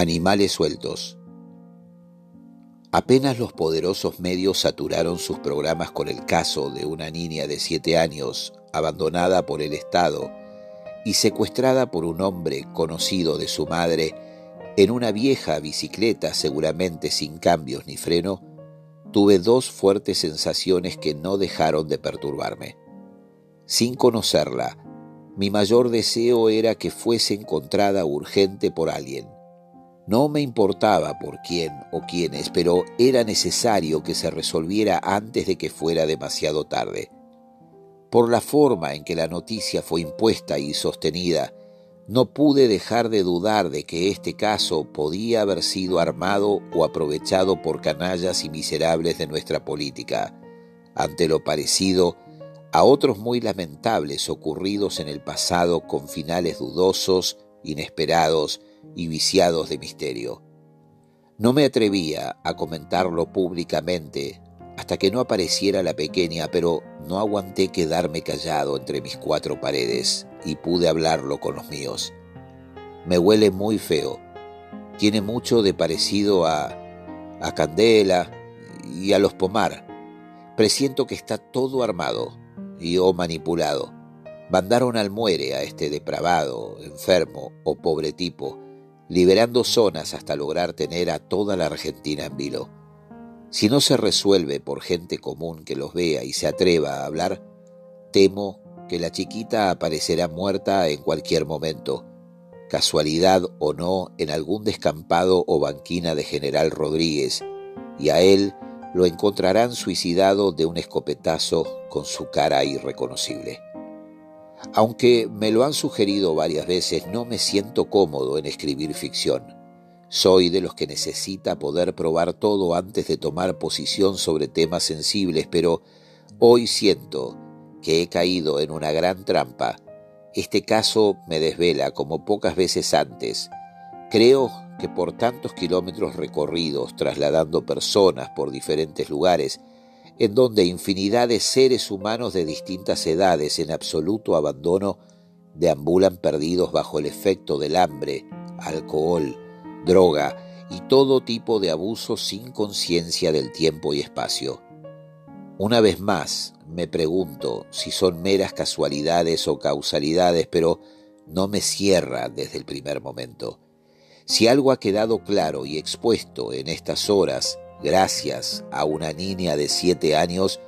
Animales sueltos. Apenas los poderosos medios saturaron sus programas con el caso de una niña de siete años abandonada por el Estado y secuestrada por un hombre conocido de su madre en una vieja bicicleta seguramente sin cambios ni freno, tuve dos fuertes sensaciones que no dejaron de perturbarme. Sin conocerla, mi mayor deseo era que fuese encontrada urgente por alguien no me importaba por quién o quiénes, pero era necesario que se resolviera antes de que fuera demasiado tarde. Por la forma en que la noticia fue impuesta y sostenida, no pude dejar de dudar de que este caso podía haber sido armado o aprovechado por canallas y miserables de nuestra política, ante lo parecido a otros muy lamentables ocurridos en el pasado con finales dudosos, inesperados y viciados de misterio. No me atrevía a comentarlo públicamente hasta que no apareciera la pequeña, pero no aguanté quedarme callado entre mis cuatro paredes y pude hablarlo con los míos. Me huele muy feo. Tiene mucho de parecido a, a Candela y a los Pomar. Presiento que está todo armado y o manipulado. Mandaron al muere a este depravado, enfermo o pobre tipo, liberando zonas hasta lograr tener a toda la Argentina en vilo. Si no se resuelve por gente común que los vea y se atreva a hablar, temo que la chiquita aparecerá muerta en cualquier momento, casualidad o no, en algún descampado o banquina de General Rodríguez, y a él lo encontrarán suicidado de un escopetazo con su cara irreconocible. Aunque me lo han sugerido varias veces, no me siento cómodo en escribir ficción. Soy de los que necesita poder probar todo antes de tomar posición sobre temas sensibles, pero hoy siento que he caído en una gran trampa. Este caso me desvela como pocas veces antes. Creo que por tantos kilómetros recorridos trasladando personas por diferentes lugares, en donde infinidad de seres humanos de distintas edades en absoluto abandono deambulan perdidos bajo el efecto del hambre, alcohol, droga y todo tipo de abusos sin conciencia del tiempo y espacio. Una vez más me pregunto si son meras casualidades o causalidades, pero no me cierra desde el primer momento. Si algo ha quedado claro y expuesto en estas horas gracias a una niña de siete años,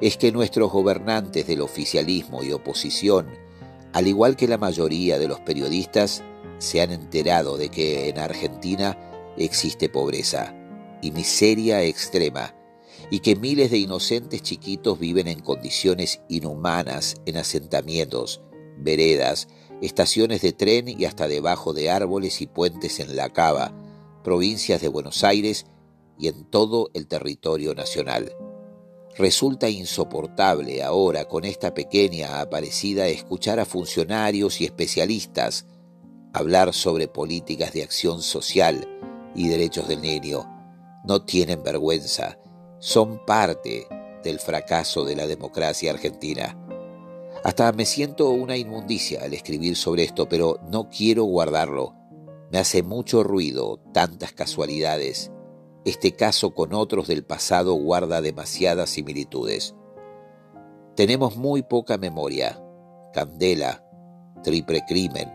es que nuestros gobernantes del oficialismo y oposición, al igual que la mayoría de los periodistas, se han enterado de que en Argentina existe pobreza y miseria extrema, y que miles de inocentes chiquitos viven en condiciones inhumanas en asentamientos, veredas, estaciones de tren y hasta debajo de árboles y puentes en La Cava, provincias de Buenos Aires y en todo el territorio nacional. Resulta insoportable ahora con esta pequeña aparecida escuchar a funcionarios y especialistas hablar sobre políticas de acción social y derechos del niño. No tienen vergüenza, son parte del fracaso de la democracia argentina. Hasta me siento una inmundicia al escribir sobre esto, pero no quiero guardarlo. Me hace mucho ruido tantas casualidades este caso con otros del pasado guarda demasiadas similitudes. Tenemos muy poca memoria, candela, triple crimen,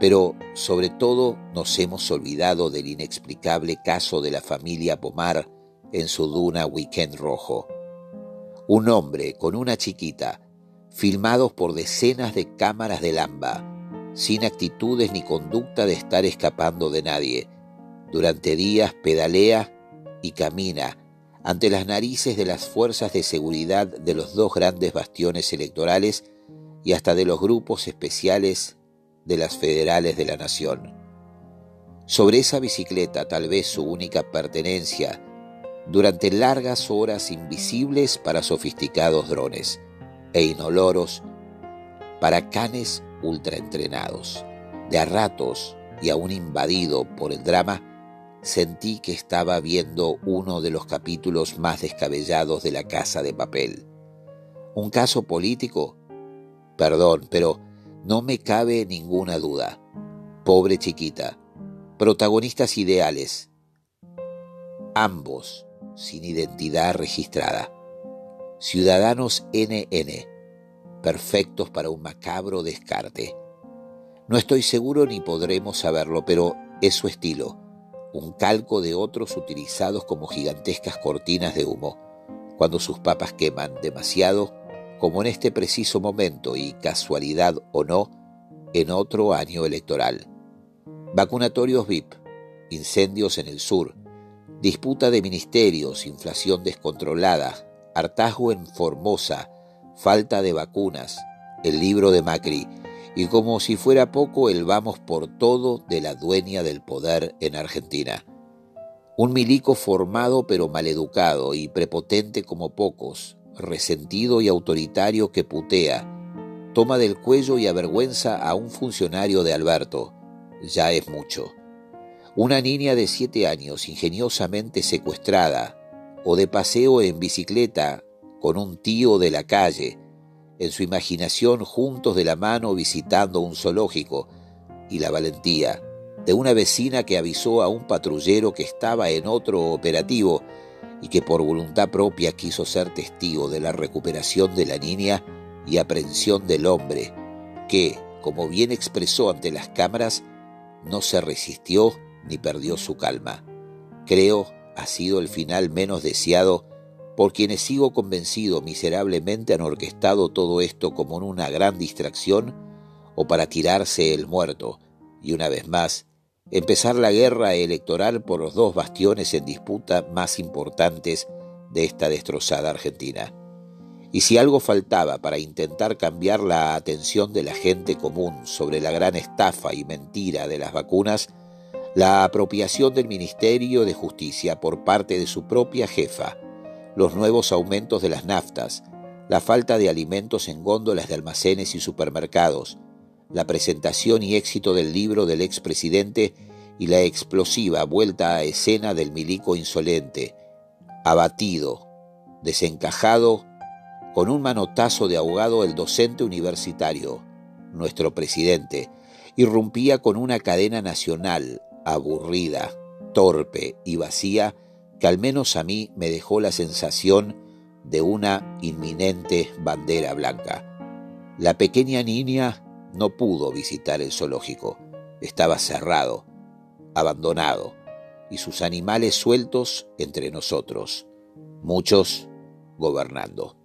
pero sobre todo nos hemos olvidado del inexplicable caso de la familia Pomar en su duna Weekend Rojo. Un hombre con una chiquita, filmados por decenas de cámaras de Lamba, sin actitudes ni conducta de estar escapando de nadie, durante días pedalea y camina ante las narices de las fuerzas de seguridad de los dos grandes bastiones electorales y hasta de los grupos especiales de las federales de la nación. Sobre esa bicicleta, tal vez su única pertenencia, durante largas horas invisibles para sofisticados drones e inoloros para canes ultraentrenados. De a ratos y aún invadido por el drama, sentí que estaba viendo uno de los capítulos más descabellados de la Casa de Papel. ¿Un caso político? Perdón, pero no me cabe ninguna duda. Pobre chiquita, protagonistas ideales, ambos sin identidad registrada, ciudadanos NN, perfectos para un macabro descarte. No estoy seguro ni podremos saberlo, pero es su estilo, un calco de otros utilizados como gigantescas cortinas de humo, cuando sus papas queman demasiado, como en este preciso momento y casualidad o no, en otro año electoral. Vacunatorios VIP, incendios en el sur, disputa de ministerios, inflación descontrolada, hartazgo en Formosa, falta de vacunas, el libro de Macri, y como si fuera poco el vamos por todo de la dueña del poder en Argentina. Un milico formado pero maleducado y prepotente como pocos, resentido y autoritario que putea, toma del cuello y avergüenza a un funcionario de Alberto. Ya es mucho. Una niña de siete años ingeniosamente secuestrada o de paseo en bicicleta con un tío de la calle, en su imaginación juntos de la mano visitando un zoológico, y la valentía de una vecina que avisó a un patrullero que estaba en otro operativo y que por voluntad propia quiso ser testigo de la recuperación de la niña y aprehensión del hombre, que, como bien expresó ante las cámaras, no se resistió ni perdió su calma. Creo ha sido el final menos deseado por quienes sigo convencido miserablemente han orquestado todo esto como en una gran distracción o para tirarse el muerto y una vez más empezar la guerra electoral por los dos bastiones en disputa más importantes de esta destrozada Argentina. Y si algo faltaba para intentar cambiar la atención de la gente común sobre la gran estafa y mentira de las vacunas, la apropiación del Ministerio de Justicia por parte de su propia jefa, los nuevos aumentos de las naftas, la falta de alimentos en góndolas de almacenes y supermercados, la presentación y éxito del libro del expresidente y la explosiva vuelta a escena del milico insolente, abatido, desencajado, con un manotazo de ahogado el docente universitario, nuestro presidente, irrumpía con una cadena nacional, aburrida, torpe y vacía, que al menos a mí me dejó la sensación de una inminente bandera blanca. La pequeña niña no pudo visitar el zoológico. Estaba cerrado, abandonado, y sus animales sueltos entre nosotros, muchos gobernando.